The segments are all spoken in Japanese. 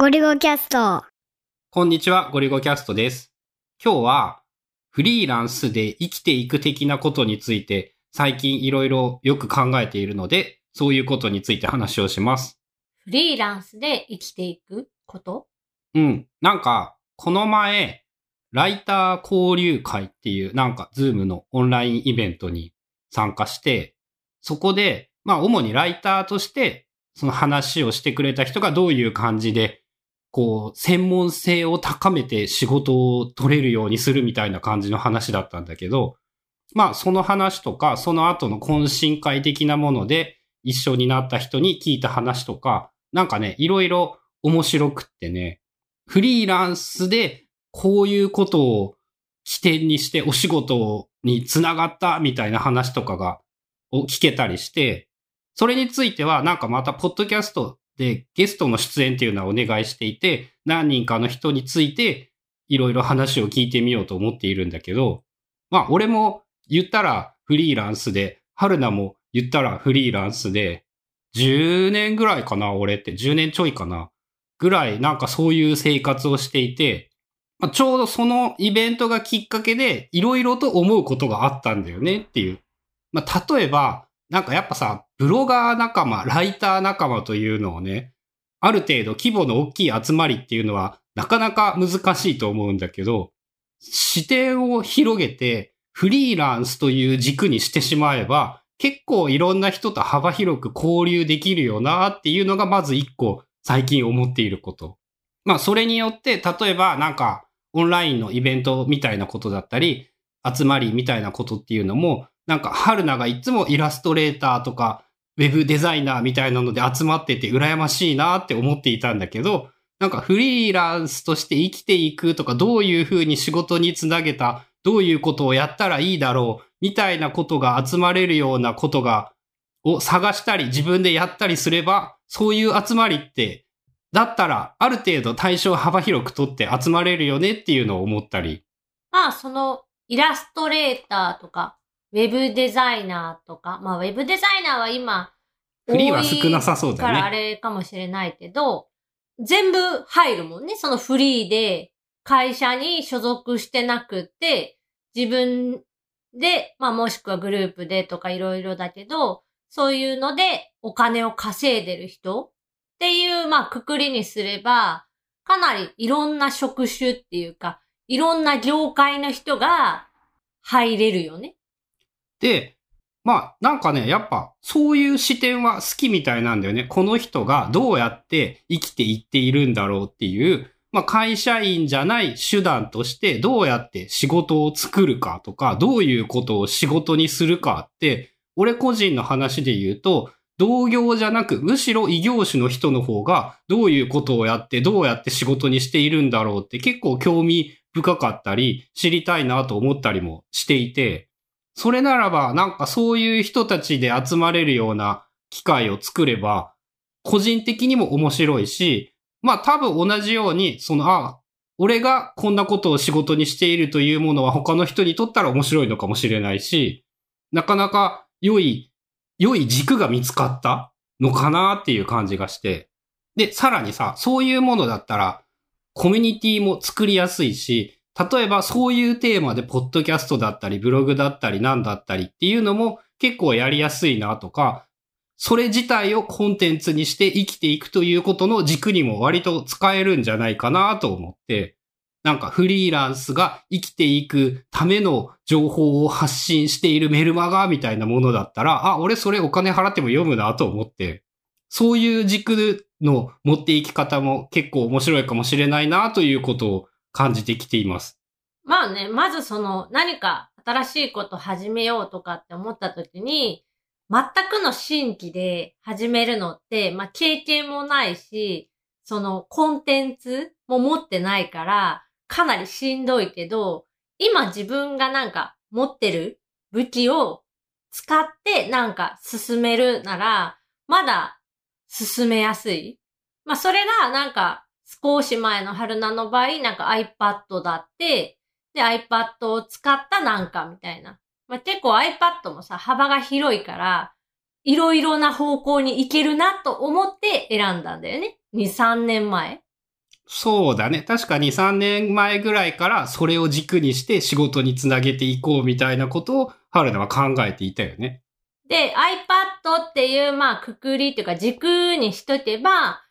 ゴリゴキャスト。こんにちは、ゴリゴキャストです。今日は、フリーランスで生きていく的なことについて、最近いろいろよく考えているので、そういうことについて話をします。フリーランスで生きていくこと？うん。なんか、この前、ライター交流会っていう、なんか、 Zoom のオンラインイベントに参加して、そこで、まあ、主にライターとして、その話をしてくれた人がどういう感じで、こう、専門性を高めて仕事を取れるようにするみたいな感じの話だったんだけど、まあ、その話とか、その後の懇親会的なもので一緒になった人に聞いた話とか、なんかね、いろいろ面白くってね、フリーランスでこういうことを起点にしてお仕事につながったみたいな話とかがを聞けたりして、それについてはなんかまたポッドキャストでゲストの出演っていうのはお願いしていて、何人かの人についていろいろ話を聞いてみようと思っているんだけど、まあ俺も言ったらフリーランスで、春菜も言ったらフリーランスで、10年ぐらいかな、俺って。10年ちょいかな。ぐらい、なんかそういう生活をしていて、まあ、ちょうどそのイベントがきっかけで、いろいろと思うことがあったんだよねっていう。まあ、例えば、なんかやっぱさ、ブロガー仲間、ライター仲間というのをね、ある程度規模の大きい集まりっていうのは、なかなか難しいと思うんだけど、視点を広げて、フリーランスという軸にしてしまえば、結構いろんな人と幅広く交流できるよなっていうのがまず一個最近思っていること。まあそれによって、例えばなんかオンラインのイベントみたいなことだったり、集まりみたいなことっていうのも、なんか春菜がいつもイラストレーターとかウェブデザイナーみたいなので集まってて羨ましいなって思っていたんだけど、なんかフリーランスとして生きていくとかどういうふうに仕事につなげた、どういうことをやったらいいだろうみたいなことが集まれるようなことが、を探したり自分でやったりすれば、そういう集まりって、だったらある程度対象幅広くとって集まれるよねっていうのを思ったり。まあ、その、イラストレーターとか、ウェブデザイナーとか、まあ、ウェブデザイナーは今、フリーは少なさそうだよねからあれかもしれないけど、全部入るもんね。そのフリーで、会社に所属してなくって、自分で、まあもしくはグループでとかいろいろだけど、そういうのでお金を稼いでる人っていう、まあくくりにすれば、かなりいろんな職種っていうか、いろんな業界の人が入れるよね。で、まあなんかね、やっぱそういう視点は好きみたいなんだよね。この人がどうやって生きていっているんだろうっていう、まあ会社員じゃない手段としてどうやって仕事を作るかとか、どういうことを仕事にするかって、俺個人の話で言うと、同業じゃなく、むしろ異業種の人の方がどういうことをやってどうやって仕事にしているんだろうって結構興味深かったり知りたいなと思ったりもしていて、それならばなんかそういう人たちで集まれるような機会を作れば、個人的にも面白いし、まあ多分同じように、その、あ、俺がこんなことを仕事にしているというものは他の人にとったら面白いのかもしれないし、なかなか良い、良い軸が見つかったのかなっていう感じがして。で、さらにさ、そういうものだったら、コミュニティも作りやすいし、例えばそういうテーマでポッドキャストだったり、ブログだったり、なんだったりっていうのも結構やりやすいなとか、それ自体をコンテンツにして生きていくということの軸にも割と使えるんじゃないかなと思って、なんかフリーランスが生きていくための情報を発信しているメルマガみたいなものだったら、あ、俺それお金払っても読むなと思って、そういう軸の持っていき方も結構面白いかもしれないなということを感じてきています。まあね、まずその何か新しいこと始めようとかって思った時に、全くの新規で始めるのって、まあ経験もないし、そのコンテンツも持ってないから、かなりしんどいけど、今自分がなんか持ってる武器を使ってなんか進めるなら、まだ進めやすい。まあそれがなんか少し前の春菜の場合、なんか iPad だって、で iPad を使ったなんかみたいな。まあ結構 iPad もさ、幅が広いから、いろいろな方向に行けるなと思って選んだんだよね。2、3年前。そうだね。確かに3年前ぐらいからそれを軸にして仕事につなげていこうみたいなことを春菜は考えていたよね。で、iPad っていう、まあ、くくりっていうか軸にしとけば、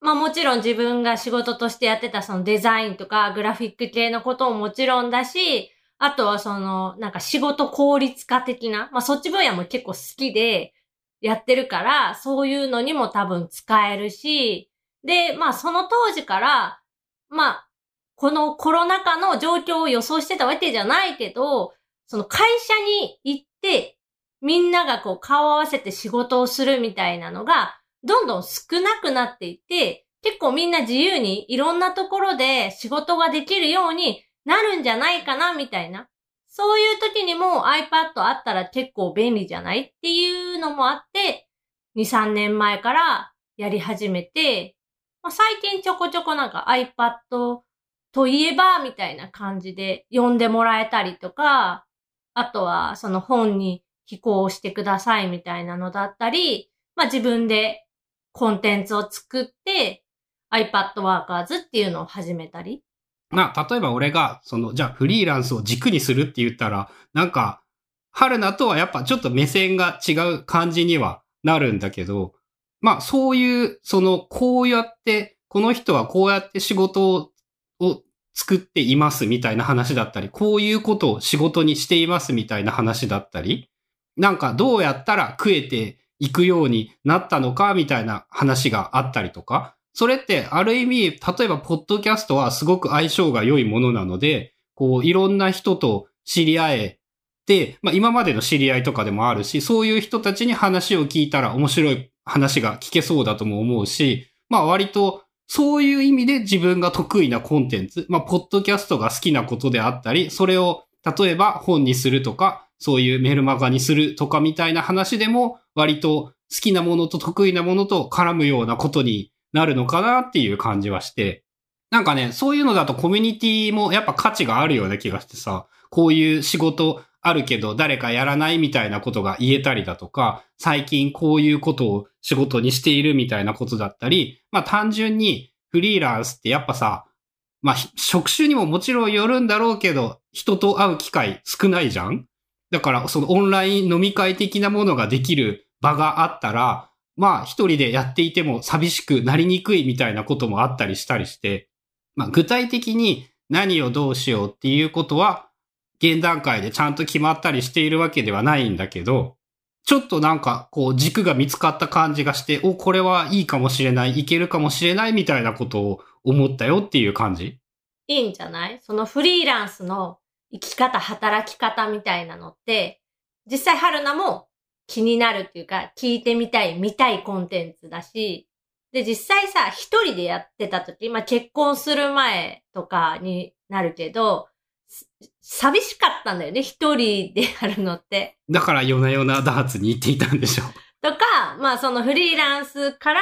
まあもちろん自分が仕事としてやってたそのデザインとかグラフィック系のことももちろんだし、あとはその、なんか仕事効率化的な、まあそっち分野も結構好きでやってるから、そういうのにも多分使えるし、で、まあその当時から、まあ、このコロナ禍の状況を予想してたわけじゃないけど、その会社に行って、みんながこう顔を合わせて仕事をするみたいなのが、どんどん少なくなっていて、結構みんな自由にいろんなところで仕事ができるようになるんじゃないかな、みたいな。そういう時にも iPad あったら結構便利じゃないっていうのもあって、2、3年前からやり始めて、まあ、最近ちょこちょこなんか iPad といえばみたいな感じで読んでもらえたりとか、あとはその本に寄稿してくださいみたいなのだったり、まあ自分でコンテンツを作って iPad Workers っていうのを始めたり。まあ、例えば俺が、その、じゃあフリーランスを軸にするって言ったら、なんか、春菜とはやっぱちょっと目線が違う感じにはなるんだけど、まあそういう、その、こうやって、この人はこうやって仕事をを作っていますみたいな話だったり、こういうことを仕事にしていますみたいな話だったり、なんかどうやったら食えていくようになったのかみたいな話があったりとか、それってある意味、例えばポッドキャストはすごく相性が良いものなので、こういろんな人と知り合えて、まあ今までの知り合いとかでもあるし、そういう人たちに話を聞いたら面白い話が聞けそうだとも思うし、まあ割とそういう意味で自分が得意なコンテンツ、まあポッドキャストが好きなことであったり、それを例えば本にするとか、そういうメルマガにするとかみたいな話でも割と好きなものと得意なものと絡むようなことになるのかなっていう感じはして、なんかね、そういうのだとコミュニティもやっぱ価値があるような気がしてさ、こういう仕事あるけど誰かやらないみたいなことが言えたりだとか、最近こういうことを仕事にしているみたいなことだったり、まあ単純にフリーランスってやっぱさ、まあ職種にももちろんよるんだろうけど、人と会う機会少ないじゃん？だからそのオンライン飲み会的なものができる場があったら、まあ一人でやっていても寂しくなりにくいみたいなこともあったりしたりして、まあ具体的に何をどうしようっていうことは現段階でちゃんと決まったりしているわけではないんだけど、ちょっとなんかこう軸が見つかった感じがして、お、これはいいかもしれない、いけるかもしれないみたいなことを思ったよっていう感じ？いいんじゃない？そのフリーランスの生き方、働き方みたいなのって、実際春菜も気になるっていうか、聞いてみたい、見たいコンテンツだし、で、実際さ、一人でやってた時、まあ結婚する前とかになるけど、寂しかったんだよね、一人でやるのって。だから夜な夜なダーツに行っていたんでしょう。とか、まあそのフリーランスから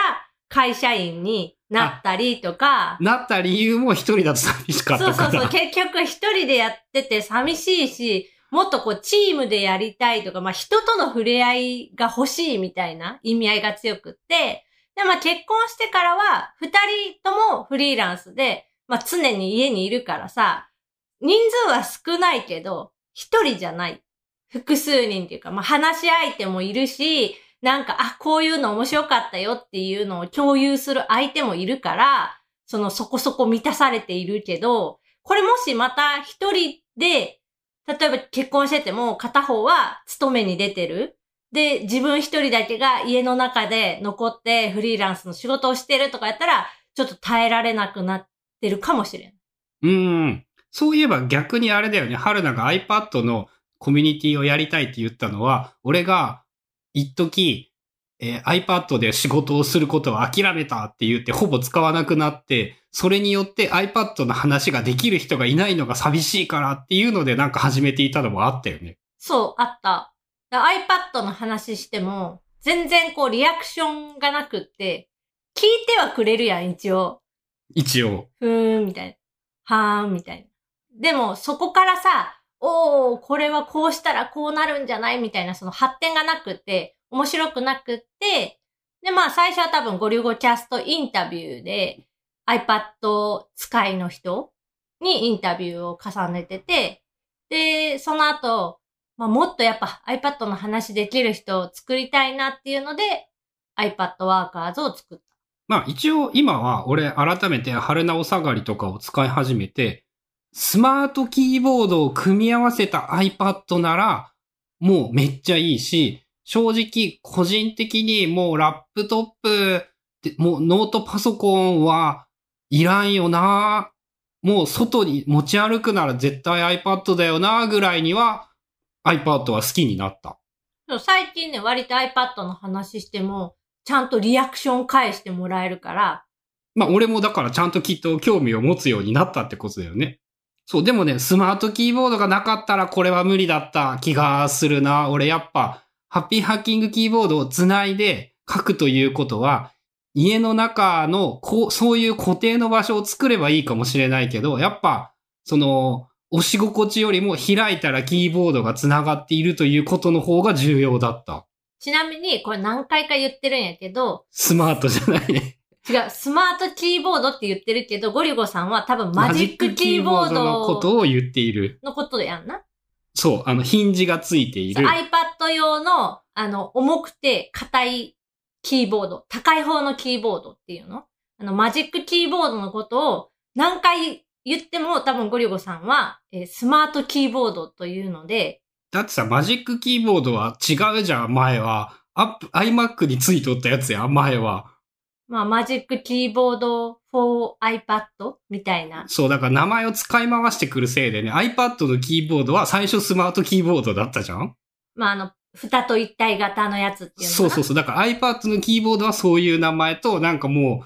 会社員になったりとか。なった理由も一人だと寂しかったから。そうそうそう。結局一人でやってて寂しいし、もっとこうチームでやりたいとか、まあ人との触れ合いが欲しいみたいな意味合いが強くって、で、まあ結婚してからは二人ともフリーランスで、まあ常に家にいるからさ、人数は少ないけど、一人じゃない。複数人っていうか、まあ、話し相手もいるし、なんか、あ、こういうの面白かったよっていうのを共有する相手もいるから、そのそこそこ満たされているけど、これもしまた一人で、例えば結婚してても片方は勤めに出てる。で、自分一人だけが家の中で残ってフリーランスの仕事をしてるとかやったら、ちょっと耐えられなくなってるかもしれん。うん。そういえば逆にあれだよね。春菜が iPad のコミュニティをやりたいって言ったのは、俺が一時、えー、iPad で仕事をすることを諦めたって言ってほぼ使わなくなって、それによって iPad の話ができる人がいないのが寂しいからっていうのでなんか始めていたのもあったよね。そう、あった。iPad の話しても、全然こうリアクションがなくって、聞いてはくれるやん、一応。一応。ふーん、みたいな。はーん、みたいな。でも、そこからさ、おー、これはこうしたらこうなるんじゃない？みたいなその発展がなくって、面白くなくって、で、まあ最初は多分ゴリゴキャストインタビューで、iPad 使いの人にインタビューを重ねてて、で、その後、まあ、もっとやっぱ iPad の話できる人を作りたいなっていうので、iPad Workers を作った。まあ一応今は俺改めて春直下がりとかを使い始めて、スマートキーボードを組み合わせた iPad ならもうめっちゃいいし、正直個人的にもうラップトップで、もうノートパソコンはいらんよなもう外に持ち歩くなら絶対 iPad だよなぐらいには iPad は好きになった。最近ね、割と iPad の話しても、ちゃんとリアクション返してもらえるから、まあ俺もだからちゃんときっと興味を持つようになったってことだよね。そう、でもね、スマートキーボードがなかったらこれは無理だった気がするな。俺やっぱ、ハッピーハッキングキーボードをつないで書くということは、家の中のこう、そういう固定の場所を作ればいいかもしれないけど、やっぱ、その、押し心地よりも開いたらキーボードがつながっているということの方が重要だった。ちなみに、これ何回か言ってるんやけど、スマートじゃないね。違う、スマートキーボードって言ってるけど、ゴリゴさんは多分マジックキーボーのこドとを言っている。のことやんな。そう、あの、ヒンジがついている。iPad 用の、あの、重くて硬いキーボード、高い方のキーボードっていうの？あの、マジックキーボードのことを何回言っても多分ゴリゴさんは、えースマートキーボードというので、だってさ、マジックキーボードは違うじゃん、前は。アップ、iMac についとったやつや、前は。まあ、マジックキーボード for iPad みたいな。そう、だから名前を使い回してくるせいでね、iPad のキーボードは最初スマートキーボードだったじゃん？まあ、あの、蓋と一体型のやつっていうそうそうそう。だから iPad のキーボードはそういう名前と、なんかも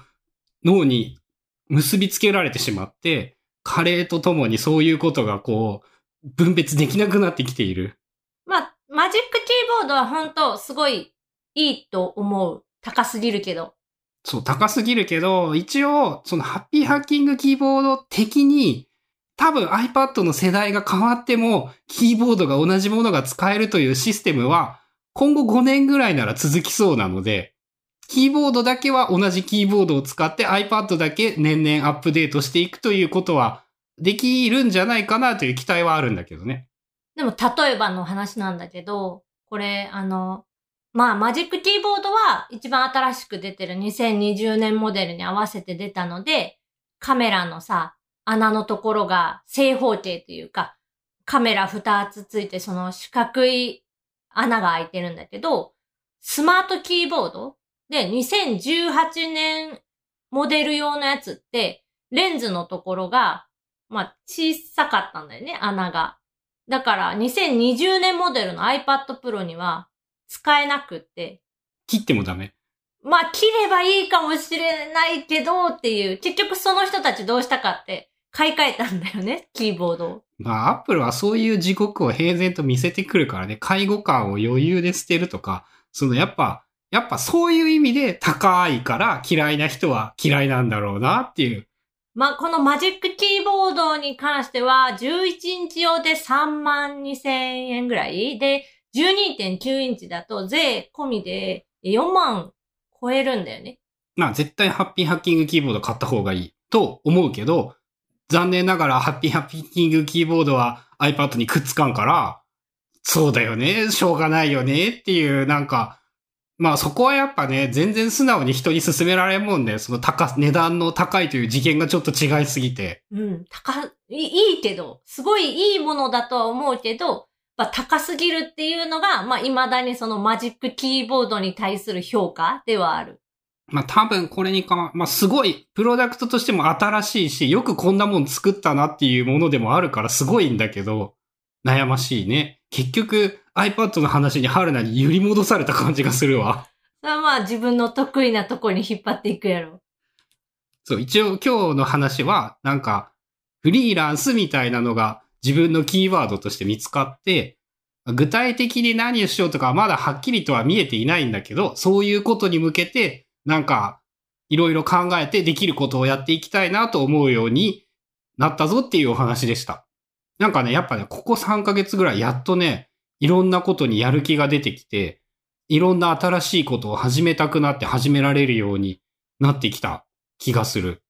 う、脳に結びつけられてしまって、加齢とともにそういうことがこう、分別できなくなってきている。まあ、マジックキーボードは本当すごいいいと思う。高すぎるけど。そう、高すぎるけど、一応、そのハッピーハッキングキーボード的に、多分 iPad の世代が変わっても、キーボードが同じものが使えるというシステムは、今後5年ぐらいなら続きそうなので、キーボードだけは同じキーボードを使って iPad だけ年々アップデートしていくということはできるんじゃないかなという期待はあるんだけどね。でも、例えばの話なんだけど、これ、あの、まあ、マジックキーボードは一番新しく出てる2020年モデルに合わせて出たので、カメラのさ、穴のところが正方形というか、カメラ2つついてその四角い穴が開いてるんだけど、スマートキーボードで2018年モデル用のやつって、レンズのところが、まあ、小さかったんだよね、穴が。だから、2020年モデルの iPad Pro には使えなくって、切ってもダメ？まあ、切ればいいかもしれないけどっていう、結局その人たちどうしたかって、買い替えたんだよね、キーボードを。まあ、アップルはそういう時刻を平然と見せてくるからね、介護感を余裕で捨てるとか、そのやっぱ、やっぱそういう意味で高いから嫌いな人は嫌いなんだろうなっていう。まあ、このマジックキーボードに関しては、11インチ用で3万2千円ぐらいで、12.9インチだと税込みで4万超えるんだよね。まあ絶対ハッピーハッキングキーボード買った方がいいと思うけど、残念ながらハッピーハッキングキーボードは iPad にくっつかんから、そうだよね、しょうがないよねっていう、なんか、まあそこはやっぱね、全然素直に人に勧められんもんね。その高、値段の高いという次元がちょっと違いすぎて。うん、高い、いいけど、すごいいいものだとは思うけど、まあ、高すぎるっていうのが、まあ、未だにそのマジックキーボードに対する評価ではある。まあ多分これにか、まあすごい、プロダクトとしても新しいし、よくこんなもん作ったなっていうものでもあるからすごいんだけど、悩ましいね。結局 iPad の話に春菜に揺り戻された感じがするわ。それはまあ自分の得意なとこに引っ張っていくやろ。そう、一応今日の話は、なんか、フリーランスみたいなのが自分のキーワードとして見つかって、具体的に何をしようとかまだはっきりとは見えていないんだけど、そういうことに向けて、なんか、いろいろ考えてできることをやっていきたいなと思うようになったぞっていうお話でした。なんかね、やっぱね、ここ3ヶ月ぐらいやっとね、いろんなことにやる気が出てきて、いろんな新しいことを始めたくなって始められるようになってきた気がする。